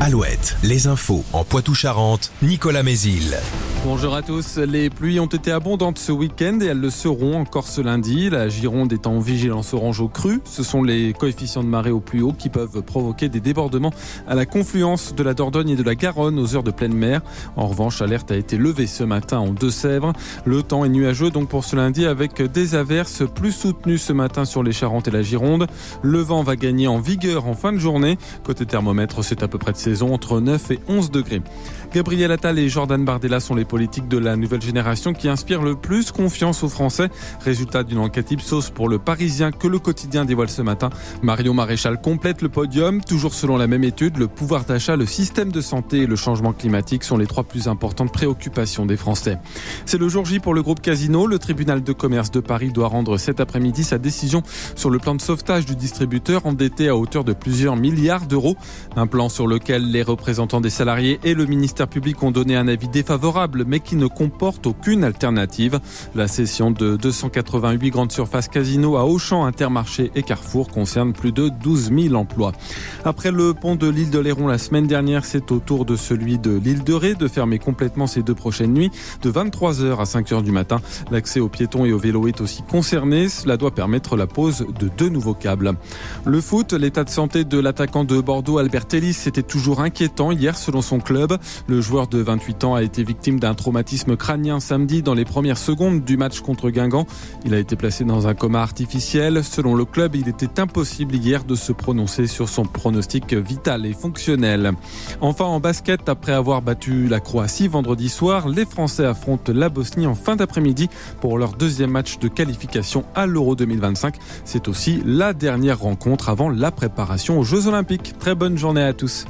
Alouette, les infos en Poitou-Charentes, Nicolas Mézil. Bonjour à tous. Les pluies ont été abondantes ce week-end et elles le seront encore ce lundi. La Gironde est en vigilance orange au cru. Ce sont les coefficients de marée au plus haut qui peuvent provoquer des débordements à la confluence de la Dordogne et de la Garonne aux heures de pleine mer. En revanche, l'alerte a été levée ce matin en Deux-Sèvres. Le temps est nuageux donc pour ce lundi avec des averses plus soutenues ce matin sur les Charentes et la Gironde. Le vent va gagner en vigueur en fin de journée. Côté thermomètre, c'est à peu près de saison entre 9 et 11 degrés. Gabriel Attal et Jordan Bardella sont les politiques de la nouvelle génération qui inspirent le plus confiance aux Français. Résultat d'une enquête Ipsos pour le Parisien que le quotidien dévoile ce matin. Mario Maréchal complète le podium. Toujours selon la même étude, le pouvoir d'achat, le système de santé et le changement climatique sont les trois plus importantes préoccupations des Français. C'est le jour J pour le groupe Casino. Le tribunal de commerce de Paris doit rendre cet après-midi sa décision sur le plan de sauvetage du distributeur endetté à hauteur de plusieurs milliards d'euros. Un plan sur lequel les représentants des salariés et le ministère publics ont donné un avis défavorable, mais qui ne comporte aucune alternative. La cession de 288 grandes surfaces casino à Auchan, Intermarché et Carrefour concerne plus de 12 000 emplois. Après le pont de l'île de Léron la semaine dernière, c'est au tour de celui de l'île de Ré de fermer complètement ces deux prochaines nuits de 23h à 5h du matin. L'accès aux piétons et aux vélos est aussi concerné. Cela doit permettre la pose de deux nouveaux câbles. Le foot, l'état de santé de l'attaquant de Bordeaux, Albert Ellis, était toujours inquiétant hier selon son club. Le joueur de 28 ans a été victime d'un traumatisme crânien samedi dans les premières secondes du match contre Guingamp. Il a été placé dans un coma artificiel. Selon le club, il était impossible hier de se prononcer sur son pronostic vital et fonctionnel. Enfin, en basket, après avoir battu la Croatie vendredi soir, les Français affrontent la Bosnie en fin d'après-midi pour leur deuxième match de qualification à l'Euro 2025. C'est aussi la dernière rencontre avant la préparation aux Jeux Olympiques. Très bonne journée à tous.